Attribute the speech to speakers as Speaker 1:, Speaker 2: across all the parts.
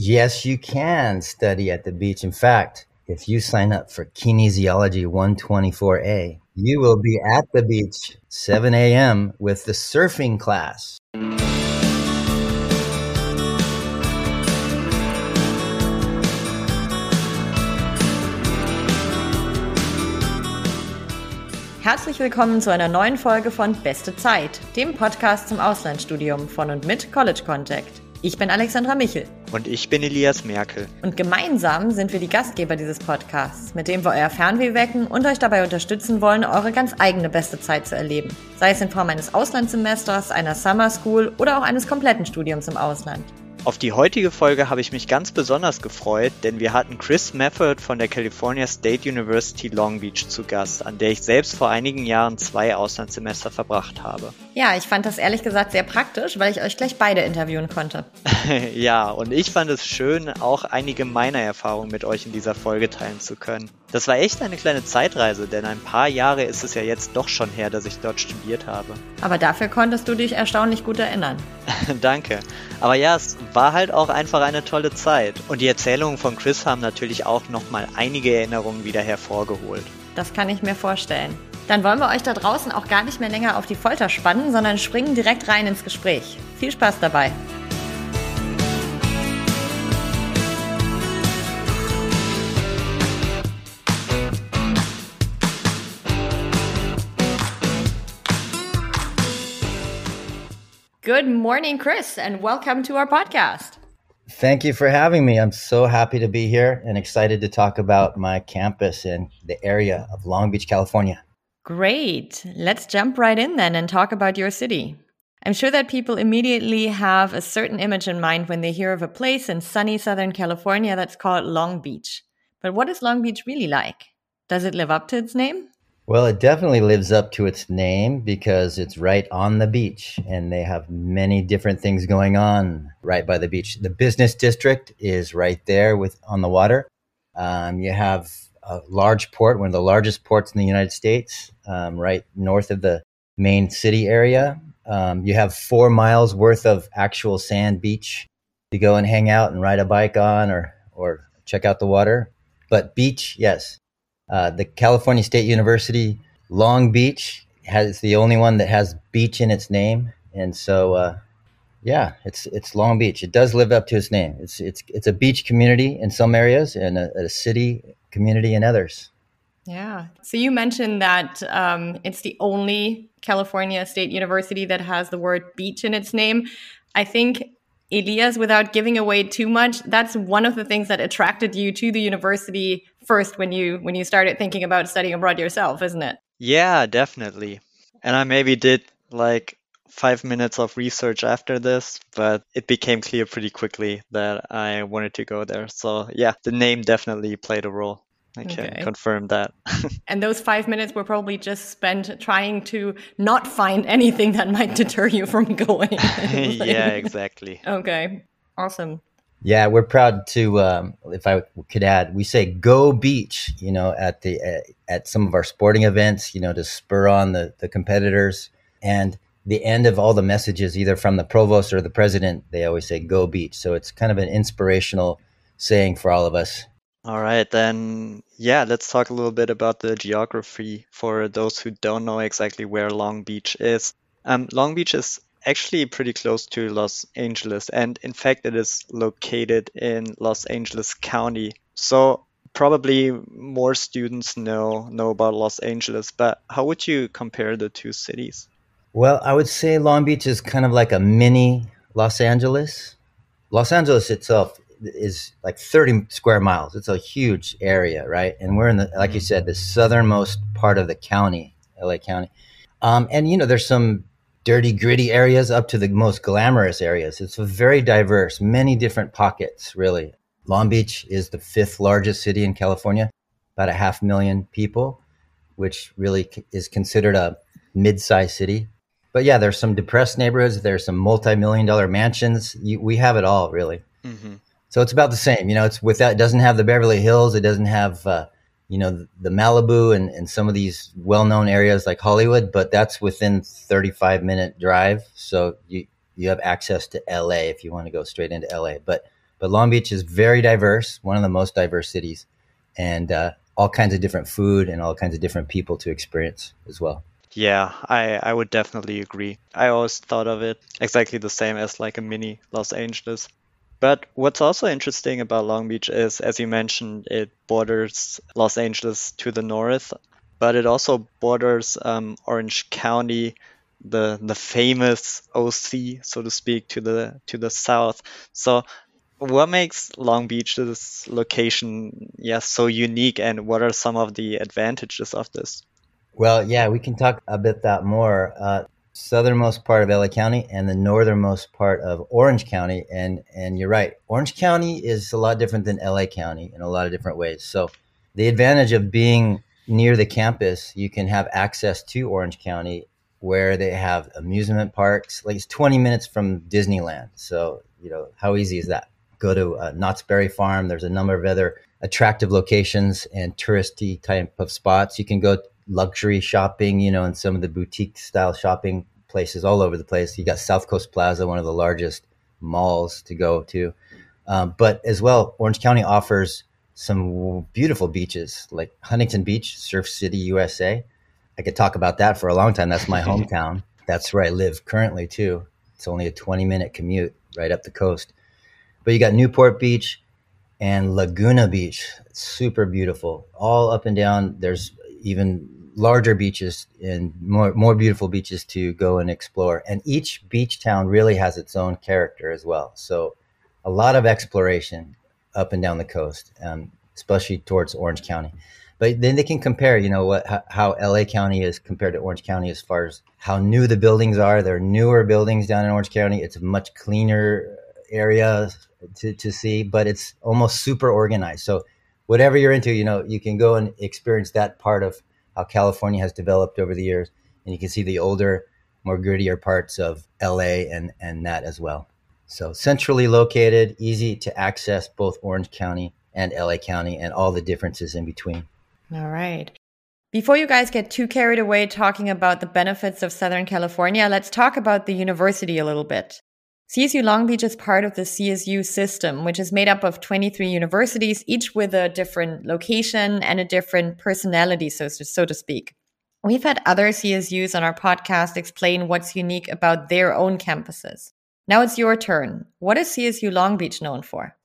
Speaker 1: Yes, you can study at the beach. In fact, if you sign up for Kinesiology 124A, you will be at the beach 7 a.m. with the surfing class.
Speaker 2: Herzlich willkommen zu einer neuen Folge von Beste Zeit, dem Podcast zum Auslandsstudium von und mit College Contact. Ich bin Alexandra Michel.
Speaker 3: Und ich bin Elias Merkel.
Speaker 2: Und gemeinsam sind wir die Gastgeber dieses Podcasts, mit dem wir euer Fernweh wecken und euch dabei unterstützen wollen, eure ganz eigene beste Zeit zu erleben. Sei es in Form eines Auslandssemesters, einer Summer School oder auch eines kompletten Studiums im Ausland.
Speaker 3: Auf die heutige Folge habe ich mich ganz besonders gefreut, denn wir hatten Chris Mefford von der California State University Long Beach zu Gast, an der ich selbst vor einigen Jahren zwei Auslandssemester verbracht habe.
Speaker 2: Ja, ich fand das ehrlich gesagt sehr praktisch, weil ich euch gleich beide interviewen konnte.
Speaker 3: ja, und ich fand es schön, auch einige meiner Erfahrungen mit euch in dieser Folge teilen zu können. Das war echt eine kleine Zeitreise, denn ein paar Jahre ist es ja jetzt doch schon her, dass ich dort studiert habe.
Speaker 2: Aber dafür konntest du dich erstaunlich gut erinnern.
Speaker 3: Danke. Aber ja, es war halt auch einfach eine tolle Zeit. Und die Erzählungen von Chris haben natürlich auch nochmal einige Erinnerungen wieder hervorgeholt.
Speaker 2: Das kann ich mir vorstellen. Dann wollen wir euch da draußen auch gar nicht mehr länger auf die Folter spannen, sondern springen direkt rein ins Gespräch. Viel Spaß dabei. Good morning, Chris, and welcome to our podcast.
Speaker 1: Thank you for having me. I'm so happy to be here and excited to talk about my campus in the area of Long Beach, California.
Speaker 2: Great. Let's jump right in then and talk about your city. I'm sure that people immediately have a certain image in mind when they hear of a place in sunny Southern California that's called Long Beach. But what is Long Beach really like? Does it live up to its name?
Speaker 1: Well, it definitely lives up to its name because it's right on the beach and they have many different things going on right by the beach. The business district is right there with on the water. Um, you have a large port, one of the largest ports in the United States, um, right north of the main city area. Um, you have four miles worth of actual sand beach to go and hang out and ride a bike on or, or check out the water. But beach, yes, uh, the California State University Long Beach has the only one that has beach in its name, and so uh, yeah, it's it's Long Beach. It does live up to its name. It's it's it's a beach community in some areas and a, a city community in others.
Speaker 2: Yeah. So you mentioned that um, it's the only California State University that has the word beach in its name. I think Elias, without giving away too much, that's one of the things that attracted you to the university first when you when you started thinking about studying abroad yourself, isn't it?
Speaker 3: Yeah, definitely. And I maybe did like five minutes of research after this, but it became clear pretty quickly that I wanted to go there. So yeah, the name definitely played a role. I can okay. confirm that.
Speaker 2: and those five minutes were probably just spent trying to not find anything that might deter you from going.
Speaker 3: yeah, exactly.
Speaker 2: Okay, awesome.
Speaker 1: Yeah, we're proud to. Um, if I could add, we say "Go Beach," you know, at the uh, at some of our sporting events, you know, to spur on the the competitors. And the end of all the messages, either from the provost or the president, they always say "Go Beach." So it's kind of an inspirational saying for all of us
Speaker 3: all right, then, yeah, let's talk a little bit about the geography for those who don't know exactly where Long Beach is. Um, Long Beach is actually pretty close to Los Angeles, and in fact, it is located in Los Angeles County. So probably more students know know about Los Angeles, but how would you compare the two cities?
Speaker 1: Well, I would say Long Beach is kind of like a mini Los Angeles. Los Angeles itself is like 30 square miles. It's a huge area, right? And we're in the, like you said, the southernmost part of the county, LA County. Um, and you know, there's some dirty, gritty areas up to the most glamorous areas. It's very diverse, many different pockets, really. Long Beach is the fifth largest city in California, about a half million people, which really is considered a mid-sized city. But yeah, there's some depressed neighborhoods. There's some multi-million dollar mansions. You, we have it all, really. Mm-hmm. So it's about the same. You know, it's without it doesn't have the Beverly Hills, it doesn't have uh, you know the Malibu and, and some of these well-known areas like Hollywood, but that's within 35 minute drive. So you you have access to LA if you want to go straight into LA. But But Long Beach is very diverse, one of the most diverse cities, and uh, all kinds of different food and all kinds of different people to experience as well.
Speaker 3: Yeah, I, I would definitely agree. I always thought of it exactly the same as like a mini Los Angeles. But what's also interesting about Long Beach is, as you mentioned, it borders Los Angeles to the north, but it also borders um, Orange County, the the famous OC, so to speak, to the to the south. So, what makes Long Beach's location, yeah, so unique, and what are some of the advantages of this?
Speaker 1: Well, yeah, we can talk a bit that more. Uh, southernmost part of LA County and the northernmost part of Orange County. And and you're right, Orange County is a lot different than LA County in a lot of different ways. So the advantage of being near the campus, you can have access to Orange County where they have amusement parks. Like it's 20 minutes from Disneyland. So you know how easy is that? Go to uh, Knott's Berry Farm. There's a number of other attractive locations and touristy type of spots. You can go luxury shopping, you know, and some of the boutique style shopping places all over the place. You got South Coast Plaza, one of the largest malls to go to. Um, but as well, Orange County offers some beautiful beaches like Huntington Beach, Surf City, USA. I could talk about that for a long time. That's my hometown. That's where I live currently, too. It's only a 20 minute commute right up the coast. But you got Newport Beach and Laguna Beach. Super beautiful. All up and down. There's even larger beaches and more more beautiful beaches to go and explore. And each beach town really has its own character as well. So a lot of exploration up and down the coast, um, especially towards Orange County. But then they can compare, you know, what how LA County is compared to Orange County as far as how new the buildings are. They're newer buildings down in Orange County. It's a much cleaner area to, to see, but it's almost super organized. So whatever you're into, you know, you can go and experience that part of how California has developed over the years, and you can see the older, more grittier parts of LA and and that as well. So centrally located, easy to access both Orange County and LA County, and all the differences in between.
Speaker 2: All right. Before you guys get too carried away talking about the benefits of Southern California, let's talk about the university a little bit. CSU Long Beach is part of the CSU system, which is made up of 23 universities, each with a different location and a different personality, so to, so to speak. We've had other CSUs on our podcast explain what's unique about their own campuses. Now it's your turn. What is CSU Long Beach known for?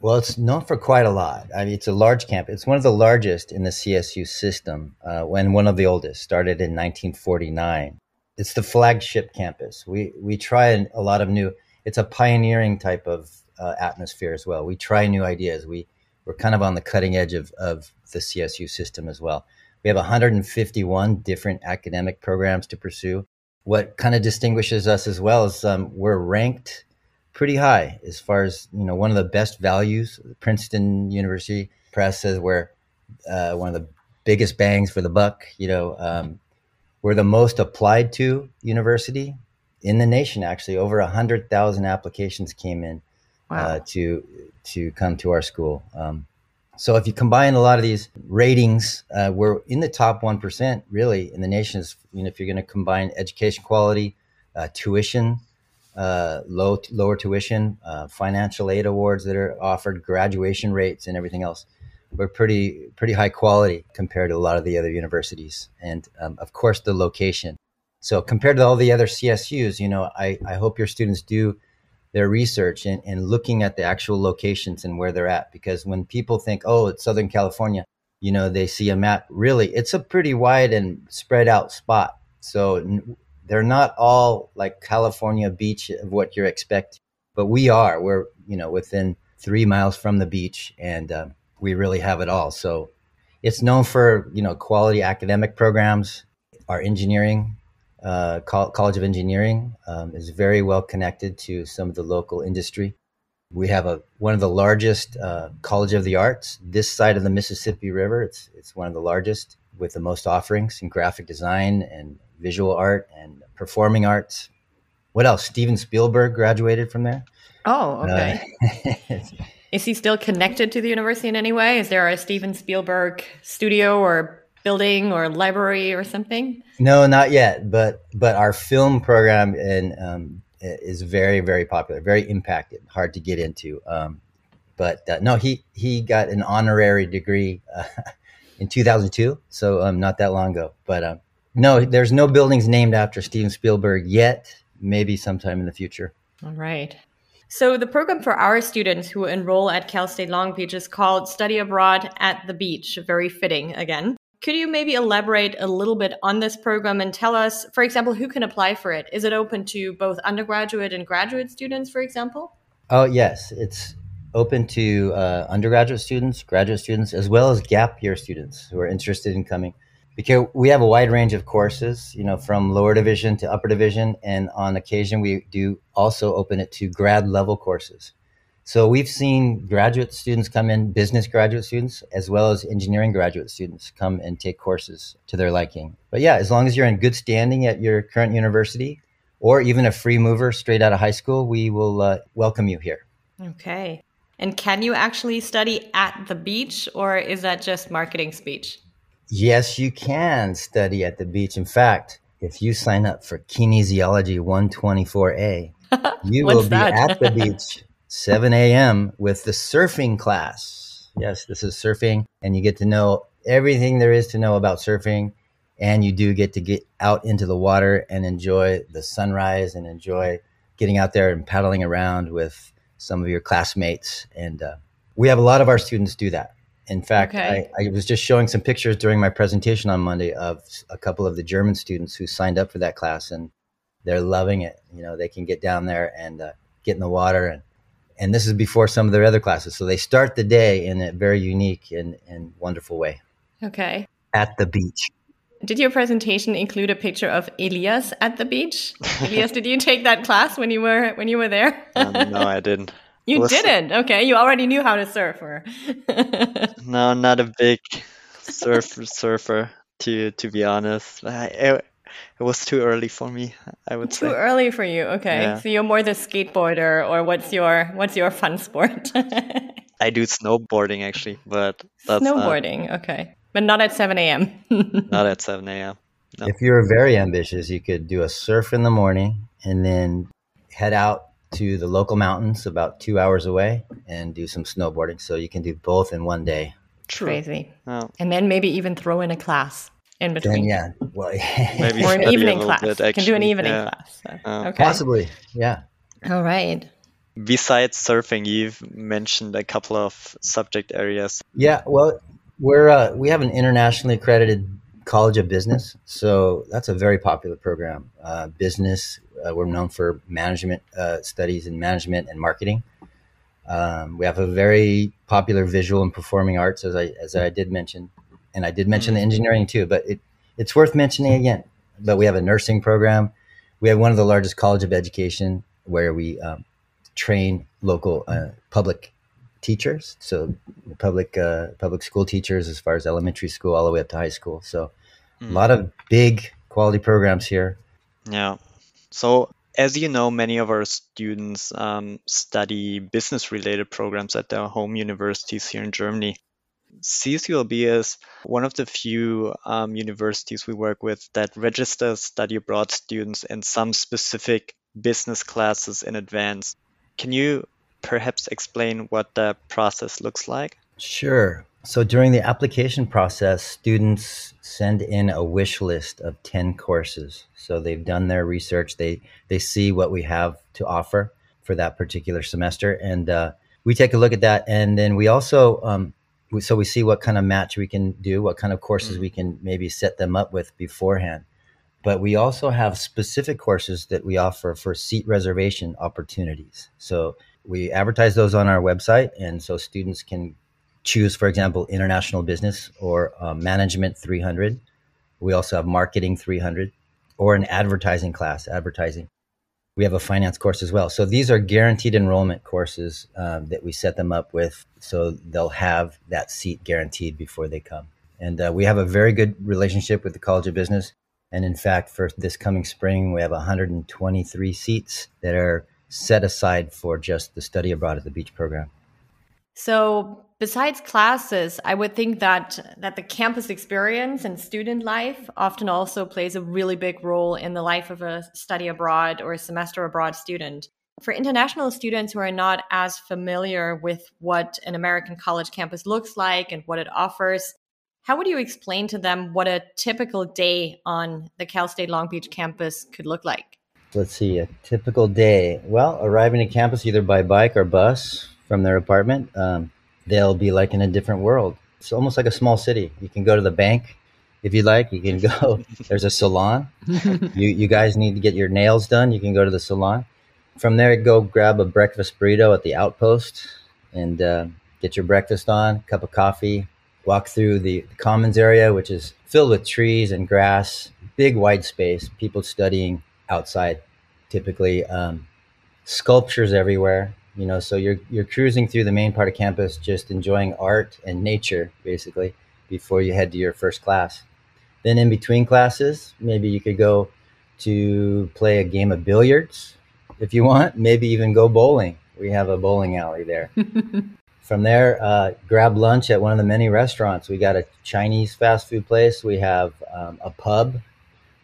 Speaker 1: Well, it's known for quite a lot. I mean, it's a large campus. It's one of the largest in the CSU system, uh, when one of the oldest, started in 1949. It's the flagship campus. We we try a lot of new it's a pioneering type of uh, atmosphere as well. We try new ideas. We we're kind of on the cutting edge of, of the CSU system as well. We have 151 different academic programs to pursue. What kind of distinguishes us as well is um, we're ranked pretty high as far as you know one of the best values. Princeton University Press says we're uh, one of the biggest bangs for the buck. You know, um, we're the most applied to university in the nation. Actually, over a hundred thousand applications came in uh, wow. uh, to to come to our school. Um, so if you combine a lot of these ratings, uh, we're in the top one percent really in the nation. Is you know if you're going to combine education quality, uh, tuition, uh, low lower tuition, uh, financial aid awards that are offered, graduation rates, and everything else. We're pretty pretty high quality compared to a lot of the other universities, and um, of course the location. So compared to all the other CSUs, you know, I, I hope your students do their research and, and looking at the actual locations and where they're at. Because when people think, oh, it's Southern California, you know, they see a map. Really, it's a pretty wide and spread out spot. So they're not all like California beach of what you're expecting, but we are. We're, you know, within three miles from the beach and uh, we really have it all. So it's known for, you know, quality academic programs, our engineering uh, College of Engineering um, is very well connected to some of the local industry. We have a one of the largest uh, College of the Arts this side of the Mississippi River. It's it's one of the largest with the most offerings in graphic design and visual art and performing arts. What else? Steven Spielberg graduated from there.
Speaker 2: Oh, okay. Uh, Is he still connected to the university in any way? Is there a Steven Spielberg studio or building or library or something?
Speaker 1: No, not yet. But but our film program and um, is very very popular, very impacted. Hard to get into. Um, But uh, no, he he got an honorary degree uh, in 2002, so um, not that long ago. But um, no, there's no buildings named after Steven Spielberg yet. Maybe sometime in the future.
Speaker 2: All right. So the program for our students who enroll at Cal State Long Beach is called Study Abroad at the Beach. Very fitting again. Could you maybe elaborate a little bit on this program and tell us, for example, who can apply for it? Is it open to both undergraduate and graduate students, for example?
Speaker 1: Oh, yes. It's open to uh, undergraduate students, graduate students, as well as gap year students who are interested in coming. Because we have a wide range of courses, you know, from lower division to upper division, and on occasion we do also open it to grad level courses. So we've seen graduate students come in, business graduate students, as well as engineering graduate students come and take courses to their liking. But yeah, as long as you're in good standing at your current university or even a free mover straight out of high school, we will uh, welcome you here.
Speaker 2: Okay. And can you actually study at the beach or is that just marketing speech?
Speaker 1: Yes, you can study at the beach. In fact, if you sign up for Kinesiology 124A, you will be that? at the beach 7 a.m. with the surfing class. Yes, this is surfing, and you get to know everything there is to know about surfing. And you do get to get out into the water and enjoy the sunrise and enjoy getting out there and paddling around with some of your classmates. And uh, we have a lot of our students do that. In fact, okay. I, I, was just showing some pictures during my presentation on Monday of a couple of the German students who signed up for that class, and they're loving it. You know, they can get down there and uh, get in the water and and this is before some of their other classes. So they start the day in a very unique and, and wonderful way.
Speaker 2: Okay.
Speaker 1: At the beach.
Speaker 2: Did your presentation include a picture of Elias at the beach? Elias, did you take that class when you were when you were there?
Speaker 3: um, no, I didn't.
Speaker 2: You was, didn't. Okay, you already knew how to surf, or?
Speaker 3: no, not a big surf surfer. To to be honest, I, it was too early for me. I would say.
Speaker 2: too
Speaker 3: say.
Speaker 2: early for you. Okay, yeah. so you're more the skateboarder, or what's your what's your fun sport?
Speaker 3: I do snowboarding actually, but
Speaker 2: snowboarding. Not, okay, but not at seven a.m.
Speaker 3: not at seven a.m.
Speaker 1: No. If you're very ambitious, you could do a surf in the morning and then head out to the local mountains about two hours away and do some snowboarding. So you can do both in one day.
Speaker 2: True. Crazy. Oh. And then maybe even throw in a class in between.
Speaker 1: Then, yeah, well,
Speaker 2: maybe or an evening class. Bit, can do an evening yeah. class. So.
Speaker 1: Uh, okay. Possibly, yeah.
Speaker 2: All right.
Speaker 3: Besides surfing, you've mentioned a couple of subject areas.
Speaker 1: Yeah, well, we're uh, we have an internationally accredited College of Business, so that's a very popular program. Uh, business, uh, we're known for management uh, studies in management and marketing. Um, we have a very popular visual and performing arts, as I as I did mention and I did mention the mm. engineering too, but it, it's worth mentioning again. But we have a nursing program. We have one of the largest college of education where we um, train local uh, public teachers, so public uh, public school teachers, as far as elementary school all the way up to high school. So mm. a lot of big quality programs here.
Speaker 3: Yeah. So as you know, many of our students um, study business related programs at their home universities here in Germany. CSULB is one of the few um, universities we work with that registers study abroad students in some specific business classes in advance. Can you perhaps explain what that process looks like?
Speaker 1: Sure. So during the application process, students send in a wish list of 10 courses. So they've done their research, they, they see what we have to offer for that particular semester. And uh, we take a look at that. And then we also um, so we see what kind of match we can do, what kind of courses mm-hmm. we can maybe set them up with beforehand. But we also have specific courses that we offer for seat reservation opportunities. So we advertise those on our website, and so students can choose, for example, international business or uh, management 300. We also have marketing 300 or an advertising class, advertising we have a finance course as well. So these are guaranteed enrollment courses um, that we set them up with, so they'll have that seat guaranteed before they come. And uh, we have a very good relationship with the College of Business. And in fact, for this coming spring, we have 123 seats that are set aside for just the study abroad at the beach program.
Speaker 2: So besides classes, I would think that that the campus experience and student life often also plays a really big role in the life of a study abroad or a semester abroad student. For international students who are not as familiar with what an American college campus looks like and what it offers, how would you explain to them what a typical day on the Cal State Long Beach campus could look like?
Speaker 1: Let's see, a typical day. Well, arriving to campus either by bike or bus from their apartment, um, they'll be like in a different world. It's almost like a small city. You can go to the bank if you like. You can go. There's a salon. you you guys need to get your nails done. You can go to the salon. From there, go grab a breakfast burrito at the outpost and uh, get your breakfast on. Cup of coffee, walk through the, the commons area, which is filled with trees and grass, big wide space, people studying outside typically, um, sculptures everywhere. You know, so you're you're cruising through the main part of campus, just enjoying art and nature, basically, before you head to your first class. Then in between classes, maybe you could go to play a game of billiards if you want. Maybe even go bowling. We have a bowling alley there. From there, uh, grab lunch at one of the many restaurants. We got a Chinese fast food place. We have um, a pub.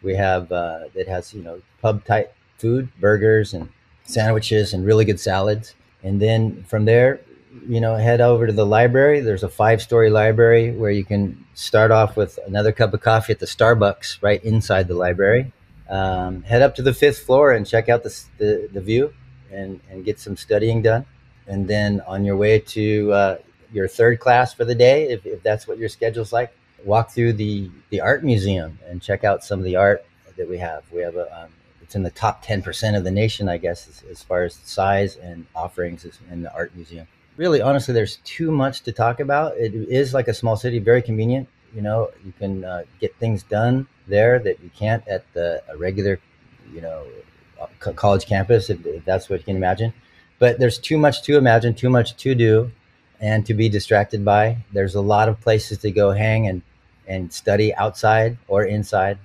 Speaker 1: We have uh, that has you know pub type food, burgers and sandwiches and really good salads. And then from there, you know, head over to the library. There's a five story library where you can start off with another cup of coffee at the Starbucks right inside the library. Um, head up to the fifth floor and check out the, the, the view and, and get some studying done and then on your way to uh, your third class for the day, if, if that's what your schedule's like, walk through the the art museum and check out some of the art that we have. We have a um, it's in the top ten percent of the nation, I guess, as, as far as size and offerings in the art museum. Really, honestly, there's too much to talk about. It is like a small city, very convenient. You know, you can uh, get things done there that you can't at the a regular, you know, uh, college campus, if, if that's what you can imagine but there's too much to imagine, too much to do, and to be distracted by. There's a lot of places to go hang and and study outside or inside.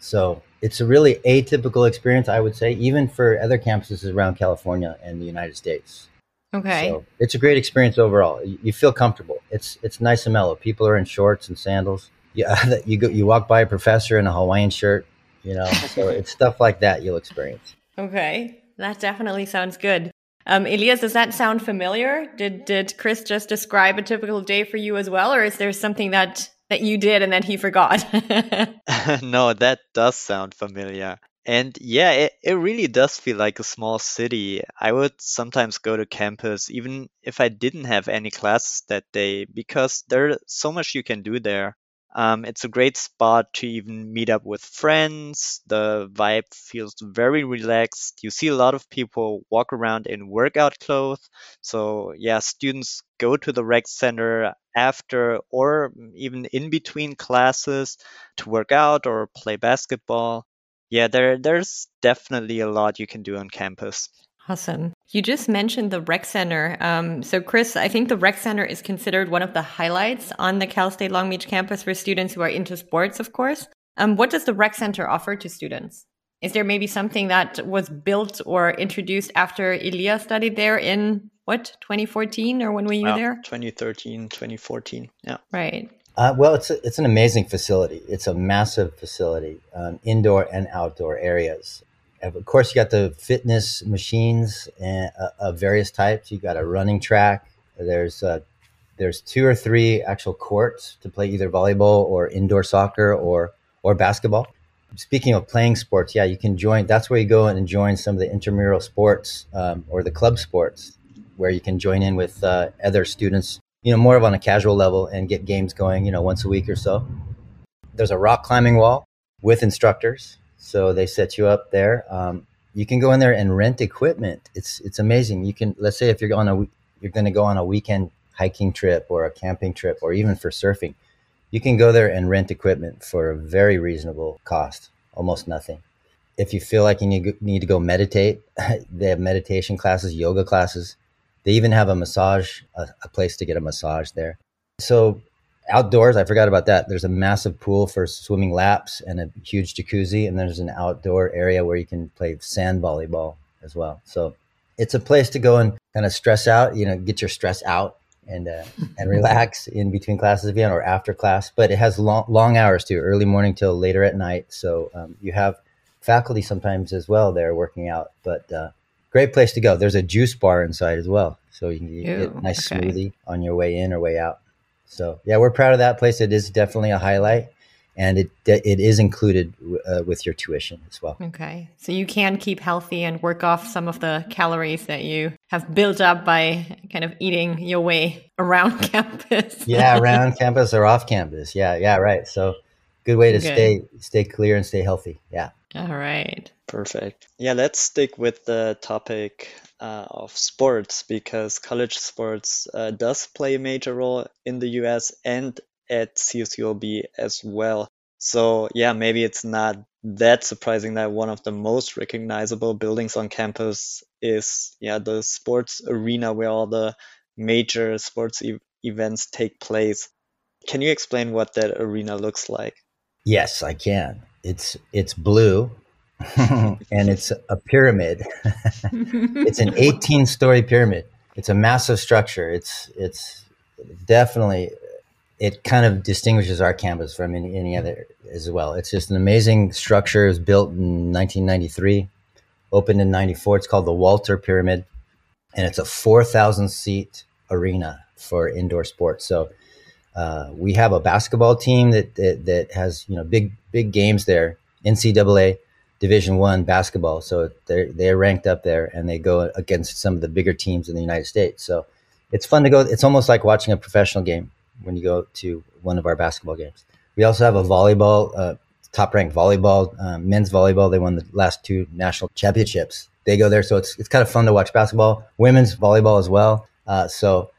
Speaker 1: So it's a really atypical experience, I would say, even for other campuses around California and the United States.
Speaker 2: Okay.
Speaker 1: So it's a great experience overall. You, you feel comfortable. It's it's nice and mellow. People are in shorts and sandals. Yeah, you go, you walk by a professor in a Hawaiian shirt. You know, so it's stuff like that you'll experience.
Speaker 2: Okay, that definitely sounds good. Um, Elias, does that sound familiar? Did did Chris just describe a typical day for you as well, or is there something that that you did and then he forgot?
Speaker 3: no, that does sound familiar. And yeah, it, it really does feel like a small city. I would sometimes go to campus even if I didn't have any classes that day because there's so much you can do there. Um, it's a great spot to even meet up with friends. The vibe feels very relaxed. You see a lot of people walk around in workout clothes. So, yeah, students go to the rec center after or even in between classes to work out or play basketball. Yeah, there, there's definitely a lot you can do on campus.
Speaker 2: Awesome. You just mentioned the rec center. Um, so, Chris, I think the rec center is considered one of the highlights on the Cal State Long Beach campus for students who are into sports, of course. Um, what does the rec center offer to students? Is there maybe something that was built or introduced after Elias studied there in what 2014 or when were you well, there?
Speaker 3: 2013, 2014. Yeah.
Speaker 2: Right.
Speaker 1: Uh, well, it's a, it's an amazing facility. It's a massive facility, um, indoor and outdoor areas of course, you got the fitness machines and, uh, of various types. You got a running track. There's uh, there's two or three actual courts to play either volleyball or indoor soccer or or basketball. Speaking of playing sports, yeah, you can join. That's where you go and join some of the intramural sports um, or the club sports, where you can join in with uh, other students. You know, more of on a casual level and get games going. You know, once a week or so. There's a rock climbing wall with instructors so they set you up there. Um, you can go in there and rent equipment. It's it's amazing. You can let's say if you're on a you're going to go on a weekend hiking trip or a camping trip or even for surfing, you can go there and rent equipment for a very reasonable cost, almost nothing. If you feel like you need, to go meditate, they have meditation classes, yoga classes. They even have a massage, a, a place to get a massage there. So outdoors i forgot about that there's a massive pool for swimming laps and a huge jacuzzi and there's an outdoor area where you can play sand volleyball as well so it's a place to go and kind of stress out you know get your stress out and uh, and relax in between classes if you want or after class but it has long, long hours too early morning till later at night so um, you have faculty sometimes as well there working out but uh, great place to go. There's a juice bar inside as well, so you can get
Speaker 2: Ooh,
Speaker 1: a nice
Speaker 2: okay.
Speaker 1: smoothie on your way in or way out. So yeah, we're proud of that place. It is definitely a highlight, and it it is included uh, with your tuition as well.
Speaker 2: Okay. So you can keep healthy and work off some of the calories that you have built up by kind of eating your way around campus.
Speaker 1: yeah, around campus or off campus. Yeah, yeah, right. So good way to
Speaker 2: Good.
Speaker 1: stay stay clear and stay healthy. Yeah.
Speaker 2: All right.
Speaker 3: Perfect. Yeah, let's stick with the topic uh, of sports because college sports uh, does play a major role in the US and at CSULB as well. So yeah, maybe it's not that surprising that one of the most recognizable buildings on campus is yeah the sports arena where all the major sports e- events take place. Can you explain what that arena looks like?
Speaker 1: Yes, I can. It's it's blue, and it's a pyramid. it's an 18 story pyramid. It's a massive structure. It's it's definitely it kind of distinguishes our campus from any, any other as well. It's just an amazing structure. It was built in 1993, opened in 94. It's called the Walter Pyramid, and it's a 4,000 seat arena for indoor sports. So uh, we have a basketball team that, that that has you know big big games there. NCAA Division One basketball, so they're they're ranked up there, and they go against some of the bigger teams in the United States. So it's fun to go. It's almost like watching a professional game when you go to one of our basketball games. We also have a volleyball, uh, top ranked volleyball, um, men's volleyball. They won the last two national championships. They go there, so it's it's kind of fun to watch basketball. Women's volleyball as well. Uh, so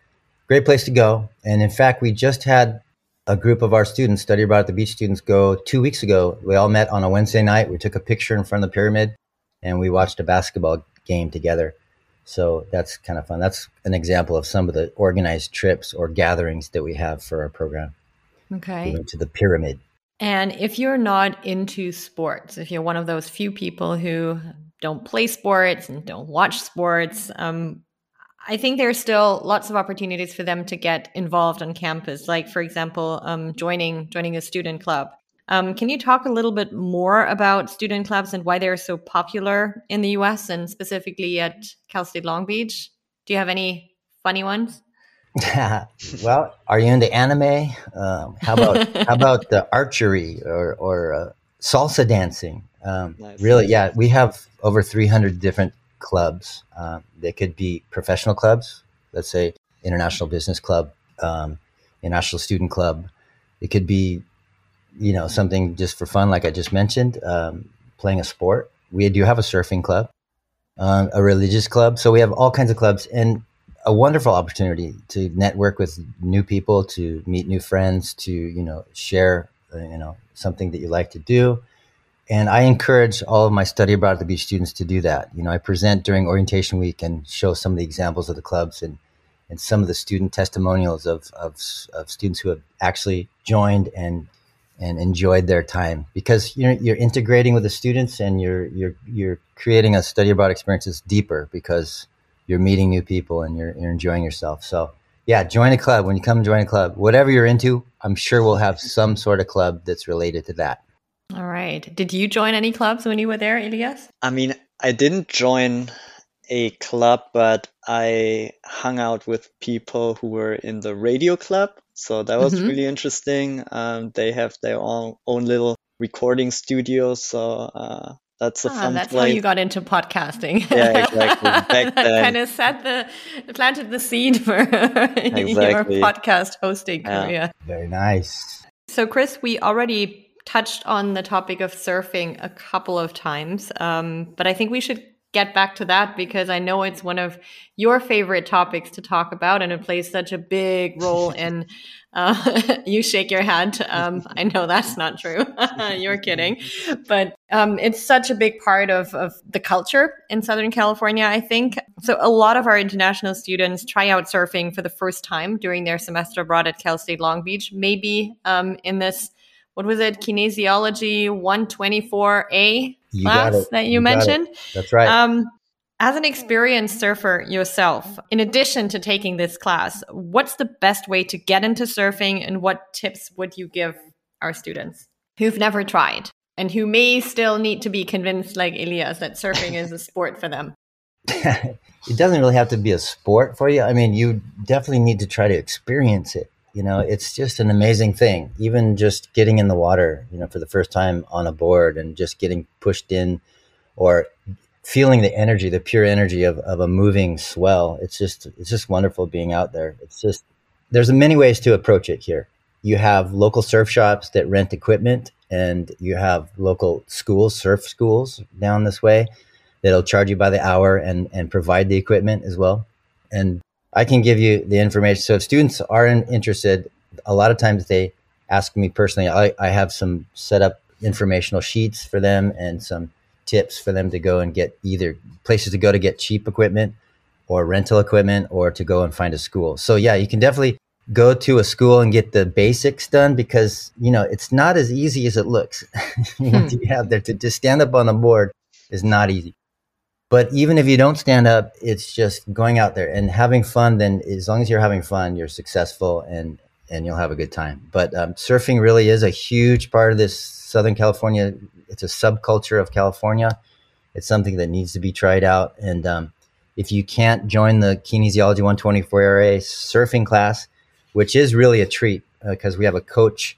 Speaker 1: great place to go. And in fact, we just had a group of our students, study abroad at the beach students, go two weeks ago. We all met on a Wednesday night. We took a picture in front of the pyramid, and we watched a basketball game together. So that's kind of fun. That's an example of some of the organized trips or gatherings that we have for our program. We
Speaker 2: Okay.
Speaker 1: went to the pyramid.
Speaker 2: And if you're not into sports, if you're one of those few people who don't play sports and don't watch sports, um, I think there's still lots of opportunities for them to get involved on campus. Like, for example, um, joining joining a student club. Um, can you talk a little bit more about student clubs and why they're so popular in the U.S. and specifically at Cal State Long Beach? Do you have any funny ones?
Speaker 1: well, are you into anime? Um, how about how about the archery or or uh, salsa dancing? Um,
Speaker 3: Nice.
Speaker 1: Really, yeah, we have over 300 different clubs. Um, they could be professional clubs, let's say International Business Club, um, International Student Club. It could be, you know, something just for fun, like I just mentioned, um, playing a sport. We do have a surfing club, um, a religious club. So we have all kinds of clubs and a wonderful opportunity to network with new people, to meet new friends, to you know share uh, you know something that you like to do. And I encourage all of my study abroad at the beach students to do that. You know, I present during orientation week and show some of the examples of the clubs and and some of the student testimonials of of, of students who have actually joined and and enjoyed their time because you're you're integrating with the students and you're you're you're creating a study abroad experience that's deeper because you're meeting new people and you're you're enjoying yourself. So yeah, join a club. When you come join a club, whatever you're into, I'm sure we'll have some sort of club that's related to that.
Speaker 2: All right. Did you join any clubs when you were there, Elias?
Speaker 3: I mean, I didn't join a club, but I hung out with people who were in the radio club. So that was
Speaker 2: Mhm.
Speaker 3: really interesting. Um, they have their own, own little recording studio. So uh, that's a
Speaker 2: Ah,
Speaker 3: fun
Speaker 2: that's how you got into podcasting.
Speaker 3: Yeah, exactly. Back then.
Speaker 2: kind of set the planted the seed for
Speaker 3: Exactly.
Speaker 2: your podcast hosting
Speaker 3: Yeah.
Speaker 2: career.
Speaker 1: Very nice.
Speaker 2: So, Chris, we already touched on the topic of surfing a couple of times, um, but I think we should get back to that because I know it's one of your favorite topics to talk about, and it plays such a big role in. Uh, you shake your head. Um, I know that's not true. You're kidding, but um, it's such a big part of of the culture in Southern California. I think so. A lot of our international students try out surfing for the first time during their semester abroad at Cal State Long Beach. Maybe um, in this what was it kinesiology 124a
Speaker 1: You
Speaker 2: class that you,
Speaker 1: it.
Speaker 2: mentioned
Speaker 1: That's right.
Speaker 2: um, as an experienced surfer yourself in addition to taking this class what's the best way to get into surfing and what tips would you give our students who've never tried and who may still need to be convinced like elias that surfing is a sport for them
Speaker 1: it doesn't really have to be a sport for you. I mean, you definitely need to try to experience it. You know, it's just an amazing thing. Even just getting in the water, you know, for the first time on a board and just getting pushed in or feeling the energy, the pure energy of, of a moving swell. It's just it's just wonderful being out there. It's just there's many ways to approach it here. You have local surf shops that rent equipment and you have local schools, surf schools down this way that'll charge you by the hour and, and provide the equipment as well. And I can give you the information. So if students are in, interested, a lot of times they ask me personally, I, I have some set up informational sheets for them and some tips for them to go and get either places to go to get cheap equipment or rental equipment or to go and find a school. So yeah, you can definitely go to a school and get the basics done because you know it's not as easy as it looks. hmm. you have there to just stand up on the board is not easy. But even if you don't stand up, it's just going out there and having fun. Then, as long as you're having fun, you're successful and and you'll have a good time. But um, surfing really is a huge part of this Southern California. It's a subculture of California. It's something that needs to be tried out. And um, if you can't join the Kinesiology 124 ARA surfing class, which is really a treat because uh, we have a coach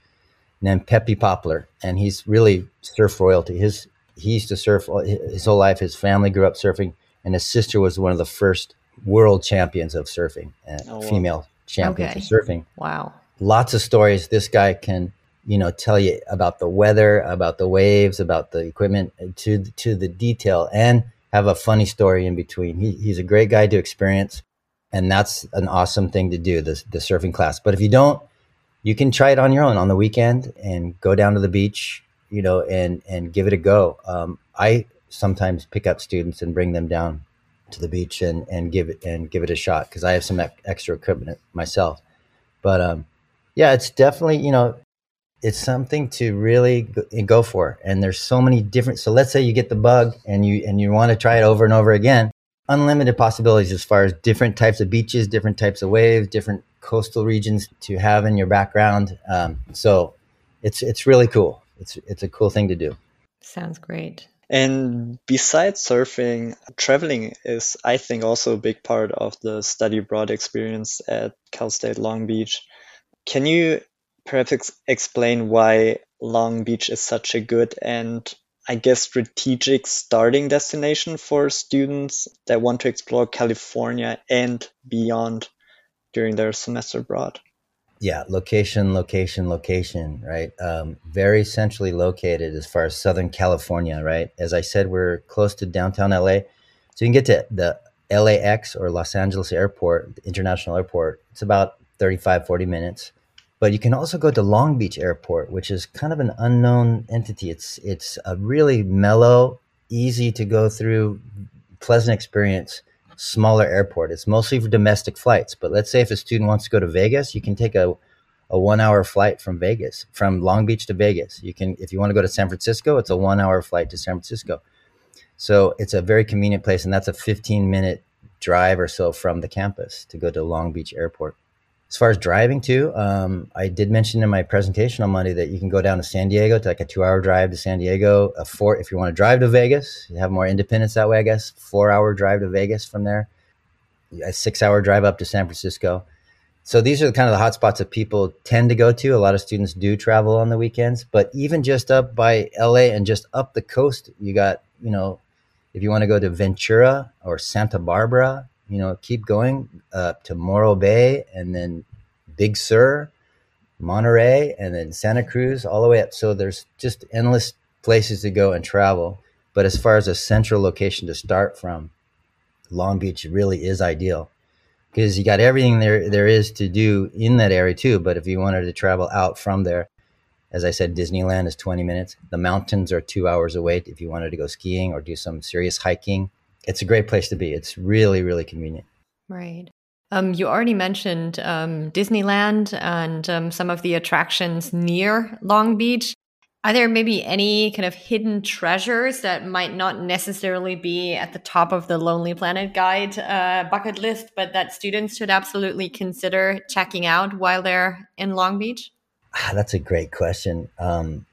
Speaker 1: named Pepe Poplar, and he's really surf royalty. His he used to surf his whole life. His family grew up surfing, and his sister was one of the first world champions of surfing, uh, oh, female champions okay. of surfing.
Speaker 2: Wow.
Speaker 1: Lots of stories. This guy can, you know, tell you about the weather, about the waves, about the equipment uh, to to the detail, and have a funny story in between. He, he's a great guy to experience, and that's an awesome thing to do. The the surfing class. But if you don't, you can try it on your own on the weekend and go down to the beach you know, and and give it a go. Um, I sometimes pick up students and bring them down to the beach and and give it and give it a shot because I have some extra equipment myself. But um, yeah, it's definitely you know it's something to really go for. And there's so many different. So let's say you get the bug and you and you want to try it over and over again. Unlimited possibilities as far as different types of beaches, different types of waves, different coastal regions to have in your background. Um, so it's it's really cool it's it's a cool thing to do.
Speaker 2: Sounds great.
Speaker 3: And besides surfing, traveling is, I think, also a big part of the study abroad experience at Cal State Long Beach. Can you perhaps ex- explain why Long Beach is such a good and I guess strategic starting destination for students that want to explore California and beyond during their semester abroad?
Speaker 1: Yeah, location, location, location, right? Um, very centrally located as far as Southern California, right? As I said, we're close to downtown LA. So you can get to the LAX or Los Angeles Airport, International Airport. It's about 35, 40 minutes. But you can also go to Long Beach Airport, which is kind of an unknown entity. It's it's a really mellow, easy to go through, pleasant experience smaller airport. It's mostly for domestic flights. But let's say if a student wants to go to Vegas, you can take a, a one hour flight from Vegas, from Long Beach to Vegas. You can, if you want to go to San Francisco, it's a one hour flight to San Francisco. So it's a very convenient place, and that's a 15 minute drive or so from the campus to go to Long Beach Airport. As far as driving too, um, I did mention in my presentation on Monday that you can go down to San Diego to like a two-hour drive to San Diego. A four, if you want to drive to Vegas, you have more independence that way, I guess. Four-hour drive to Vegas from there. A six-hour drive up to San Francisco. So these are kind of the hotspots that people tend to go to. A lot of students do travel on the weekends, but even just up by LA and just up the coast, you got you know, if you want to go to Ventura or Santa Barbara, you know, keep going up to Morro Bay and then Big Sur, Monterey, and then Santa Cruz, all the way up. So there's just endless places to go and travel. But as far as a central location to start from, Long Beach really is ideal because you got everything there there is to do in that area too. But if you wanted to travel out from there, as I said, Disneyland is 20 minutes. The mountains are two hours away if you wanted to go skiing or do some serious hiking it's a great place to be. It's really, really convenient.
Speaker 2: Right. Um, you already mentioned um, Disneyland and um, some of the attractions near Long Beach. Are there maybe any kind of hidden treasures that might not necessarily be at the top of the Lonely Planet Guide uh, bucket list, but that students should absolutely consider checking out while they're in Long Beach?
Speaker 1: Ah, that's a great question. Um,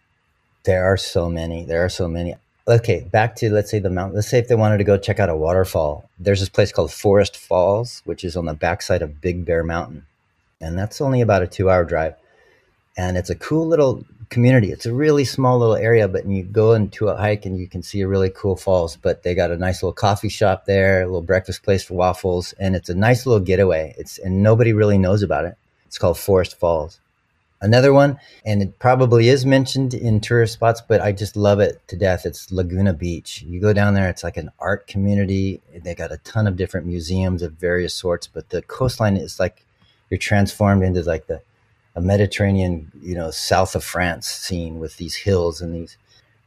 Speaker 1: there are so many. There are so many okay, back to let's say the mountain. Let's say if they wanted to go check out a waterfall, there's this place called Forest Falls, which is on the backside of Big Bear Mountain, and that's only about a two-hour drive. And it's a cool little community. It's a really small little area, but you go into a hike and you can see a really cool falls. But they got a nice little coffee shop there, a little breakfast place for waffles, and it's a nice little getaway. It's and nobody really knows about it. It's called Forest Falls. Another one, and it probably is mentioned in tourist spots, but I just love it to death. It's Laguna Beach. You go down there, it's like an art community. They got a ton of different museums of various sorts, but the coastline is like you're transformed into like the a Mediterranean, you know, south of France scene with these hills and these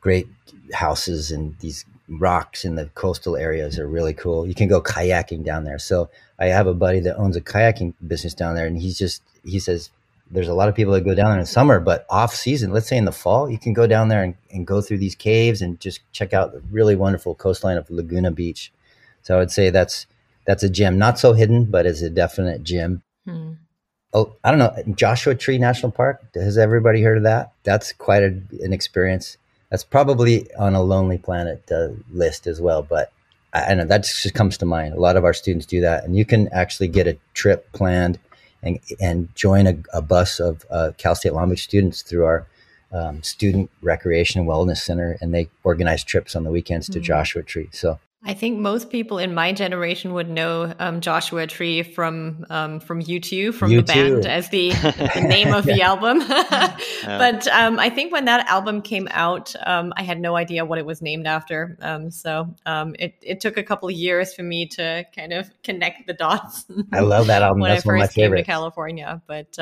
Speaker 1: great houses and these rocks in the coastal areas are really cool. You can go kayaking down there. So I have a buddy that owns a kayaking business down there, and he's just he says there's a lot of people that go down there in summer, but off season, let's say in the fall, you can go down there and, and go through these caves and just check out the really wonderful coastline of Laguna Beach. So I would say that's that's a gem, not so hidden, but is a definite gem. Hmm. Oh, I don't know, Joshua Tree National Park. Has everybody heard of that? That's quite a, an experience. That's probably on a Lonely Planet uh, list as well, but I, I know that just comes to mind. A lot of our students do that, and you can actually get a trip planned and, and join a, a bus of uh, Cal State Long Beach students through our um, student recreation and wellness center, and they organize trips on the weekends to mm-hmm. Joshua Tree. So
Speaker 2: I think most people in my generation would know um, Joshua Tree from um, from U2, from U2. the band as the, the name of the album. yeah. But um, I think when that album came out, um, I had no idea what it was named after. Um, so um, it, it took a couple of years for me to kind of connect the dots.
Speaker 1: I love that album.
Speaker 2: when
Speaker 1: That's
Speaker 2: I first
Speaker 1: one of my favorites.
Speaker 2: to California. But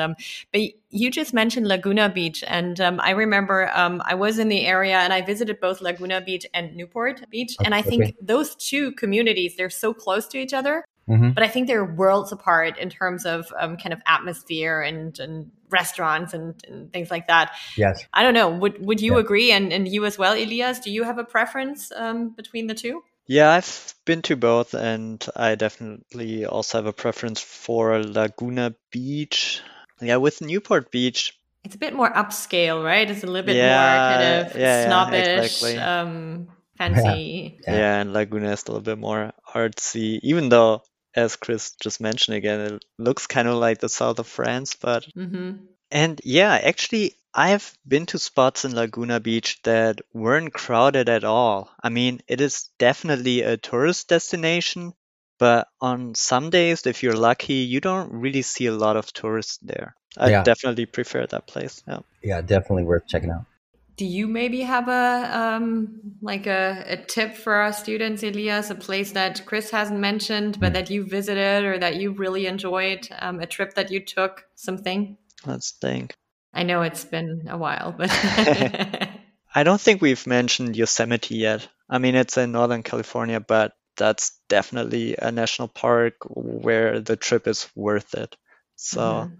Speaker 2: but you just mentioned Laguna Beach, and um, I remember um, I was in the area and I visited both Laguna Beach and Newport Beach, and I think okay. Those two communities they're so close to each other, mm-hmm. but I think they're worlds apart in terms of um, kind of atmosphere and, and restaurants and, and, things like that.
Speaker 1: Yes,
Speaker 2: I don't know. Would would you yeah. agree? And and you as well, Elias? Do you have a preference um, between the two?
Speaker 3: Yeah, I've been to both, and I definitely also have a preference for Laguna Beach. Yeah, with Newport Beach,
Speaker 2: it's a bit more upscale, right? It's a little bit yeah, more kind of yeah, snobbish, yeah, exactly. um, fancy.
Speaker 3: Yeah. yeah, and Laguna is a little bit more artsy, even though, as Chris just mentioned again, it looks kind of like the south of France, but. Mm-hmm. And yeah, actually, I've been to spots in Laguna Beach that weren't crowded at all. I mean, it is definitely a tourist destination, but on some days, if you're lucky, you don't really see a lot of tourists there. I yeah. definitely prefer that place. Yeah.
Speaker 1: Yeah, definitely worth checking out.
Speaker 2: Do you maybe have a um, like a, a tip for our students, Elias, a place that Chris hasn't mentioned, but mm. that you visited or that you really enjoyed, um, a trip that you took, something?
Speaker 3: Let's think.
Speaker 2: I know it's been a while, but
Speaker 3: I don't think we've mentioned Yosemite yet. I mean, it's in Northern California, but that's definitely a national park where the trip is worth it. So, mm-hmm.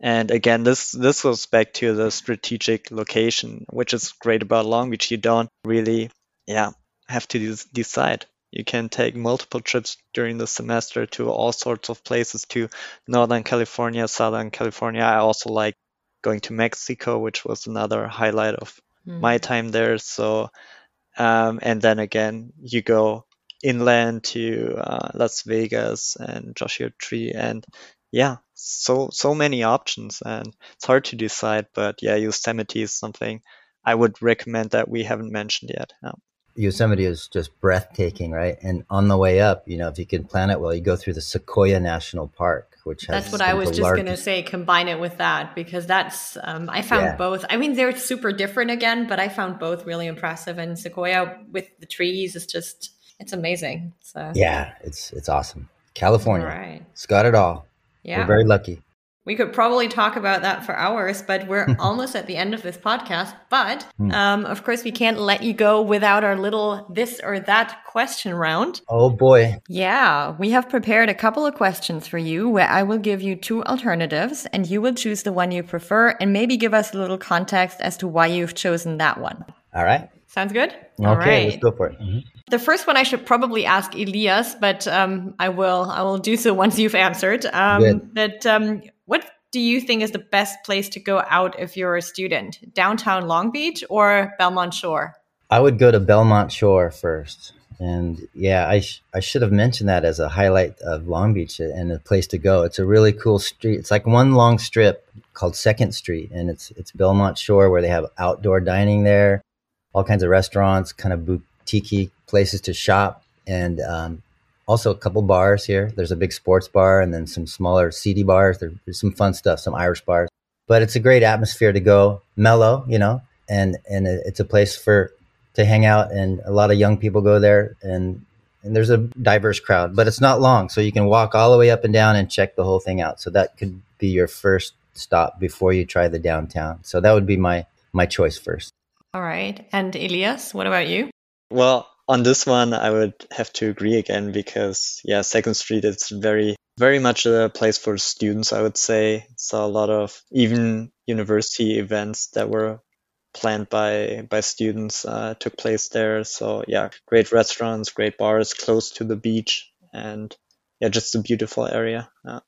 Speaker 3: And again, this this goes back to the strategic location, which is great about Long Beach. You don't really, yeah, have to decide. You can take multiple trips during the semester to all sorts of places to Northern California, Southern California. I also like going to Mexico, which was another highlight of mm-hmm. my time there. So, um, and then again, you go inland to uh, Las Vegas and Joshua Tree, and yeah, so so many options, and it's hard to decide. But yeah, Yosemite is something I would recommend that we haven't mentioned yet. Yeah.
Speaker 1: Yosemite is just breathtaking, right? And on the way up, you know, if you can plan it well, you go through the Sequoia National Park, which
Speaker 2: that's what I was just largest... going to say. Combine it with that because that's um, I found yeah. both. I mean, they're super different again, but I found both really impressive. And Sequoia with the trees is just it's amazing. So
Speaker 1: yeah, it's it's awesome. California, right? It's got it all. Yeah, we're very lucky.
Speaker 2: We could probably talk about that for hours, but we're almost at the end of this podcast. But hmm. um, of course, we can't let you go without our little this or that question round.
Speaker 1: Oh boy.
Speaker 2: Yeah, we have prepared a couple of questions for you where I will give you two alternatives and you will choose the one you prefer and maybe give us a little context as to why you've chosen that one.
Speaker 1: All right.
Speaker 2: Sounds good?
Speaker 1: Okay, All right. let's go for it. Mm-hmm.
Speaker 2: The first one I should probably ask Elias, but um, I will. I will do so once you've answered. Um, that um, what do you think is the best place to go out if you're a student? Downtown Long Beach or Belmont Shore?
Speaker 1: I would go to Belmont Shore first. And yeah, I, sh- I should have mentioned that as a highlight of Long Beach and a place to go. It's a really cool street. It's like one long strip called Second Street, and it's it's Belmont Shore where they have outdoor dining there, all kinds of restaurants, kind of boutique places to shop, and um, also a couple bars here. There's a big sports bar and then some smaller seedy bars. There's some fun stuff, some Irish bars. But it's a great atmosphere to go, mellow, you know, and and it's a place for to hang out, and a lot of young people go there, and and there's a diverse crowd, but it's not long, so you can walk all the way up and down and check the whole thing out. So that could be your first stop before you try the downtown. So that would be my my choice first.
Speaker 2: All right, and Elias, what about you?
Speaker 3: Well, on this one, I would have to agree again because yeah, Second Street is very very much a place for students. I would say saw a lot of even university events that were planned by by students uh, took place there. So yeah, great restaurants, great bars close to the beach, and yeah, just a beautiful area. Uh,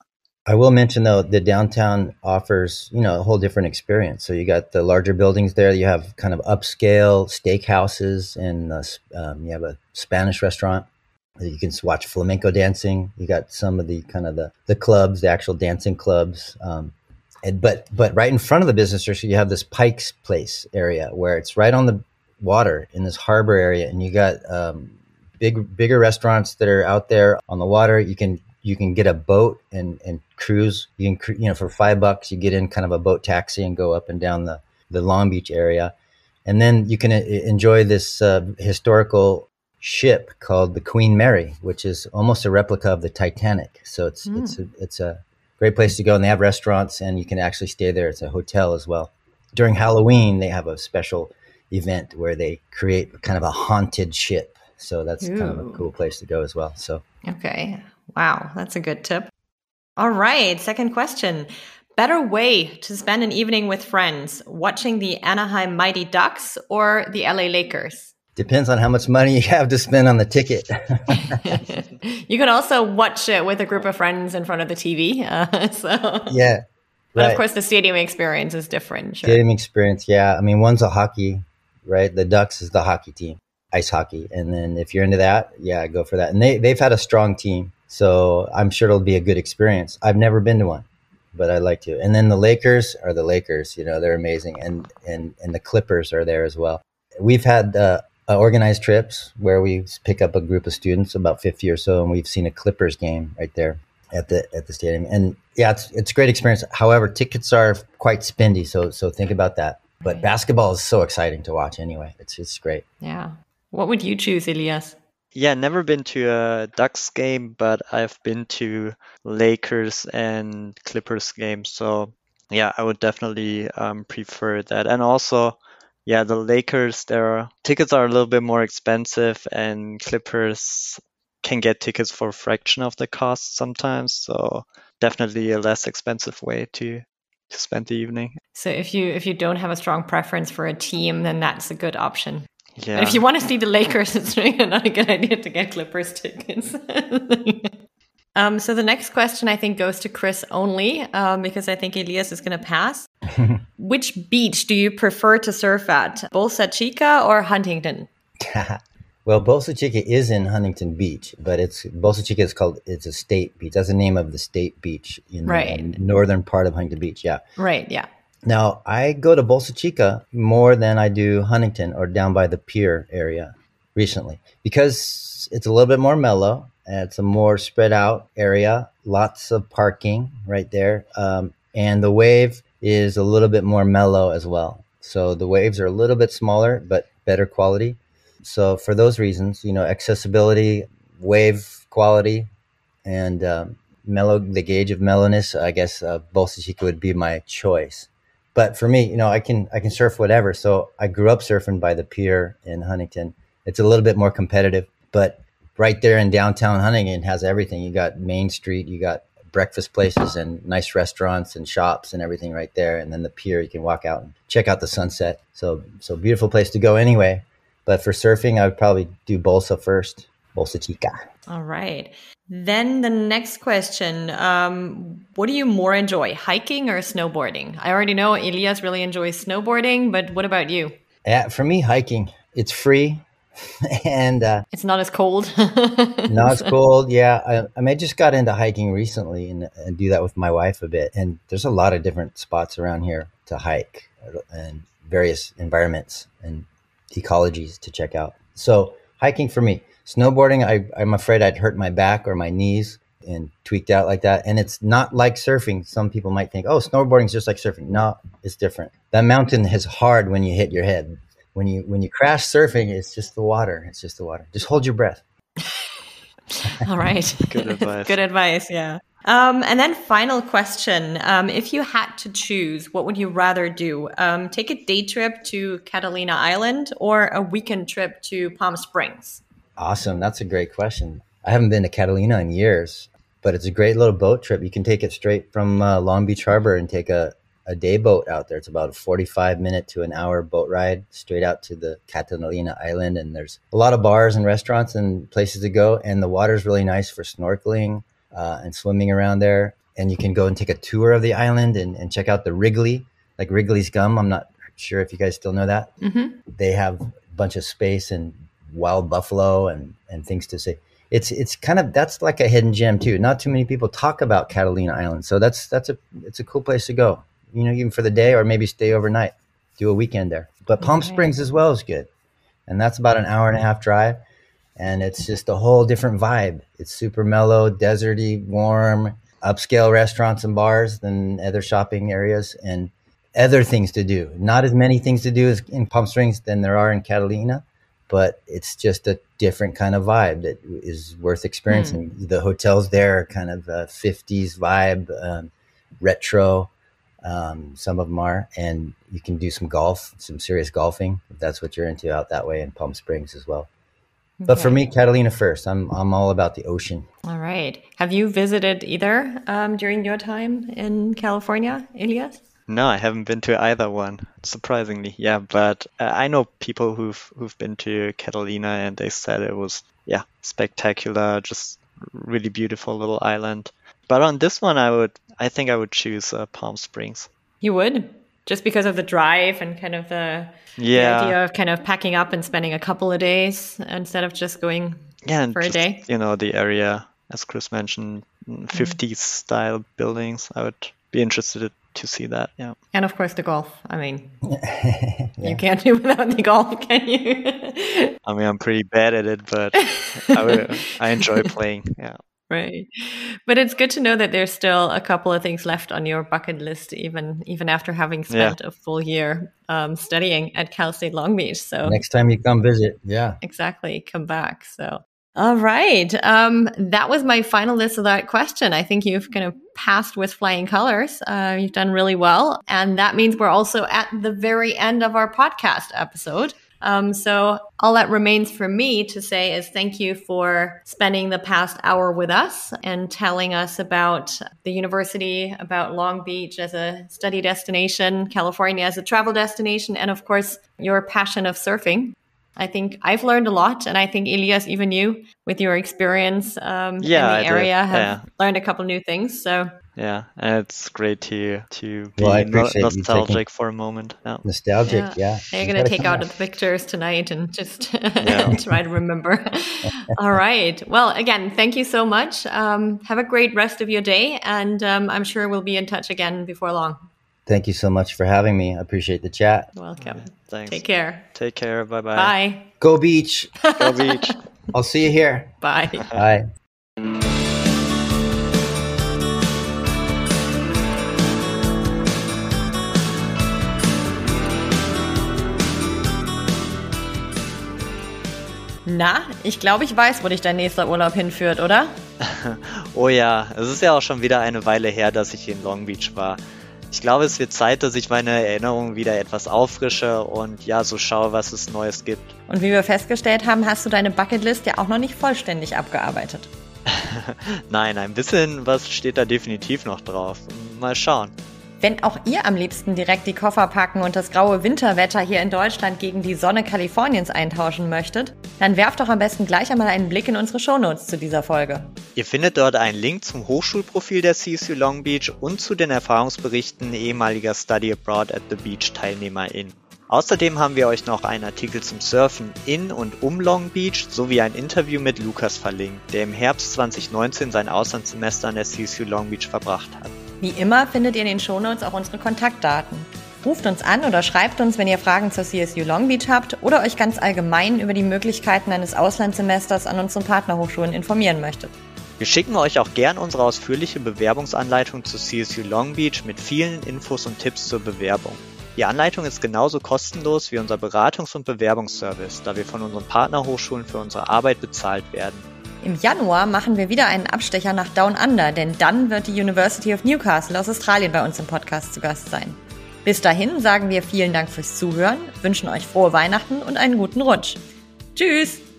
Speaker 1: I will mention though the downtown offers you know a whole different experience. So you got the larger buildings there. You have kind of upscale steakhouses, and uh, um, you have a Spanish restaurant. You can watch flamenco dancing. You got some of the kind of the the clubs, the actual dancing clubs. Um, and, but but right in front of the business district, you have this Pike's Place area where it's right on the water in this harbor area, and you got um, big bigger restaurants that are out there on the water. You can you can get a boat and and cruise. You can you know for five bucks you get in kind of a boat taxi and go up and down the the Long Beach area, and then you can uh, enjoy this uh, historical ship called the Queen Mary, which is almost a replica of the Titanic. So it's mm. it's a, it's a great place to go. And they have restaurants, and you can actually stay there. It's a hotel as well. During Halloween, they have a special event where they create kind of a haunted ship. So that's Ooh. kind of a cool place to go as well. So
Speaker 2: okay, wow, that's a good tip. All right, second question. Better way to spend an evening with friends, watching the Anaheim Mighty Ducks or the LA Lakers?
Speaker 1: Depends on how much money you have to spend on the ticket.
Speaker 2: you can also watch it with a group of friends in front of the TV. Uh, so
Speaker 1: yeah,
Speaker 2: but right. of course the stadium experience is different.
Speaker 1: Sure. Stadium experience, yeah. I mean, one's a hockey, right? The Ducks is the hockey team, ice hockey, and then if you're into that, yeah, go for that. And they they've had a strong team, so I'm sure it'll be a good experience. I've never been to one, but I'd like to. And then the Lakers are the Lakers. You know, they're amazing, and and and the Clippers are there as well. We've had uh, uh, organized trips where we pick up a group of students, about 50 or so, and we've seen a Clippers game right there at the at the stadium. And yeah, it's it's a great experience. However, tickets are quite spendy, so so think about that. But right. basketball is so exciting to watch anyway. It's it's great.
Speaker 2: Yeah. What would you choose, Elias?
Speaker 3: Yeah, never been to a Ducks game, but I've been to Lakers and Clippers games. So yeah, I would definitely um, prefer that. And also, yeah, the Lakers, their tickets are a little bit more expensive, and Clippers can get tickets for a fraction of the cost sometimes. So definitely a less expensive way to to spend the evening.
Speaker 2: So if you if you don't have a strong preference for a team, then that's a good option.
Speaker 3: Yeah.
Speaker 2: And if you want to see the Lakers, it's really not a good idea to get Clippers tickets. Um, so the next question I think goes to Chris only um, because I think Elias is going to pass. Which beach do you prefer to surf at, Bolsa Chica or Huntington?
Speaker 1: well, Bolsa Chica is in Huntington Beach, but it's Bolsa Chica is called it's a state beach. That's the name of the state beach in right. the northern part of Huntington Beach. Yeah.
Speaker 2: Right. Yeah.
Speaker 1: Now I go to Bolsa Chica more than I do Huntington or down by the pier area recently because it's a little bit more mellow it's a more spread out area, lots of parking right there. Um, and the wave is a little bit more mellow as well. So the waves are a little bit smaller, but better quality. So for those reasons, you know, accessibility, wave quality, and um, mellow, the gauge of mellowness, I guess uh, Bolsa Chica would be my choice. But for me, you know, I can I can surf whatever. So I grew up surfing by the pier in Huntington. It's a little bit more competitive, but right there in downtown Huntington has everything. You got Main Street, you got breakfast places and nice restaurants and shops and everything right there. And then the pier, you can walk out and check out the sunset. So, so beautiful place to go anyway. But for surfing, I would probably do Bolsa first, Bolsa Chica.
Speaker 2: All right. Then the next question um, What do you more enjoy, hiking or snowboarding? I already know Elias really enjoys snowboarding, but what about you?
Speaker 1: Yeah, for me, hiking It's free, and uh,
Speaker 2: it's not as cold.
Speaker 1: not as cold. Yeah, I, I, mean, I just got into hiking recently and, and do that with my wife a bit. And there's a lot of different spots around here to hike and various environments and ecologies to check out. So hiking for me, snowboarding. I, I'm afraid I'd hurt my back or my knees and tweaked out like that. And it's not like surfing. Some people might think, oh, snowboarding is just like surfing. No, it's different. That mountain is hard when you hit your head. When you when you crash surfing, it's just the water. It's just the water. Just hold your breath.
Speaker 2: All right.
Speaker 3: Good advice.
Speaker 2: Good advice. Yeah. Um, and then final question: um, If you had to choose, what would you rather do? Um, take a day trip to Catalina Island or a weekend trip to Palm Springs?
Speaker 1: Awesome. That's a great question. I haven't been to Catalina in years, but it's a great little boat trip. You can take it straight from uh, Long Beach Harbor and take a, a day boat out there. It's about a 45 minute to an hour boat ride straight out to the Catalina Island. And there's a lot of bars and restaurants and places to go. And the water's really nice for snorkeling uh, and swimming around there. And you can go and take a tour of the island and, and check out the Wrigley, like Wrigley's gum. I'm not sure if you guys still know that. Mm-hmm. They have a bunch of space and wild buffalo and, and things to see it's it's kind of that's like a hidden gem too. Not too many people talk about Catalina Island, so that's that's a it's a cool place to go. You know, even for the day or maybe stay overnight, do a weekend there. But Palm Springs as well is good, and that's about an hour and a half drive, and it's just a whole different vibe. It's super mellow, deserty, warm, upscale restaurants and bars than other shopping areas, and other things to do. Not as many things to do as in Palm Springs than there are in Catalina but it's just a different kind of vibe that is worth experiencing. Mm. The hotels there are kind of a 50s vibe, um, retro. Um, some of them are, and you can do some golf, some serious golfing if that's what you're into out that way in Palm Springs as well. Okay. But for me, Catalina first. I'm I'm all about the ocean.
Speaker 2: All right. Have you visited either um, during your time in California, Elias?
Speaker 3: No, I haven't been to either one, surprisingly. Yeah, but uh, I know people who've who've been to Catalina and they said it was yeah spectacular, just really beautiful little island. But on this one, I would I think I would choose uh, Palm Springs.
Speaker 2: You would just because of the drive and kind of the, yeah. the idea of kind of packing up and spending a couple of days instead of just going yeah, for just, a day.
Speaker 3: You know the area, as Chris mentioned, 50s mm. style buildings. I would be interested to see that. Yeah.
Speaker 2: And of course the golf. I mean, yeah. you can't do without the golf, can you?
Speaker 3: I mean, I'm pretty bad at it, but I, I enjoy playing. Yeah.
Speaker 2: Right. But it's good to know that there's still a couple of things left on your bucket list, even even after having spent yeah. a full year um, studying at Cal State Long Beach. So
Speaker 1: next time you come visit, yeah,
Speaker 2: exactly, come back. So all right. Um, that was my final list of that question. I think you've kind of passed with flying colors. Uh, you've done really well. And that means we're also at the very end of our podcast episode. Um, so all that remains for me to say is thank you for spending the past hour with us and telling us about the university, about Long Beach as a study destination, California as a travel destination, and of course, your passion of surfing. I think I've learned a lot, and I think Elias, even you, with your experience um, yeah, in the area, have yeah. learned a couple new things. So
Speaker 3: yeah, and it's great to to be well, no- nostalgic for a moment.
Speaker 1: Yeah. Nostalgic, yeah.
Speaker 2: yeah. You're gonna take out the pictures tonight and just try to remember. All right. Well, again, thank you so much. Um, have a great rest of your day, and um, I'm sure we'll be in touch again before long.
Speaker 1: Thank you so much for having me. I appreciate the chat.
Speaker 2: Welcome. Thanks. Take care.
Speaker 3: Take care. Bye bye.
Speaker 2: Bye.
Speaker 1: Go beach.
Speaker 3: Go beach.
Speaker 1: I'll see you here.
Speaker 2: Bye.
Speaker 1: Bye.
Speaker 2: Na, ich glaube, ich weiß, wo dich dein nächster Urlaub hinführt, oder?
Speaker 3: oh ja, es ist ja auch schon wieder eine Weile her, dass ich in Long Beach war. Ich glaube, es wird Zeit, dass ich meine Erinnerungen wieder etwas auffrische und ja, so schaue, was es Neues gibt.
Speaker 2: Und wie wir festgestellt haben, hast du deine Bucketlist ja auch noch nicht vollständig abgearbeitet.
Speaker 3: Nein, ein bisschen was steht da definitiv noch drauf. Mal schauen.
Speaker 2: Wenn auch ihr am liebsten direkt die Koffer packen und das graue Winterwetter hier in Deutschland gegen die Sonne Kaliforniens eintauschen möchtet, dann werft doch am besten gleich einmal einen Blick in unsere Shownotes zu dieser Folge.
Speaker 3: Ihr findet dort einen Link zum Hochschulprofil der CSU Long Beach und zu den Erfahrungsberichten ehemaliger Study Abroad at the Beach TeilnehmerInnen. Außerdem haben wir euch noch einen Artikel zum Surfen in und um Long Beach sowie ein Interview mit Lukas verlinkt, der im Herbst 2019 sein Auslandssemester an der CSU Long Beach verbracht hat.
Speaker 2: Wie immer findet ihr in den Shownotes auch unsere Kontaktdaten. Ruft uns an oder schreibt uns, wenn ihr Fragen zur CSU Long Beach habt oder euch ganz allgemein über die Möglichkeiten eines Auslandssemesters an unseren Partnerhochschulen informieren möchtet.
Speaker 3: Wir schicken euch auch gern unsere ausführliche Bewerbungsanleitung zu CSU Long Beach mit vielen Infos und Tipps zur Bewerbung. Die Anleitung ist genauso kostenlos wie unser Beratungs- und Bewerbungsservice, da wir von unseren Partnerhochschulen für unsere Arbeit bezahlt werden.
Speaker 2: Im Januar machen wir wieder einen Abstecher nach Down Under, denn dann wird die University of Newcastle aus Australien bei uns im Podcast zu Gast sein. Bis dahin sagen wir vielen Dank fürs Zuhören, wünschen euch frohe Weihnachten und einen guten Rutsch. Tschüss!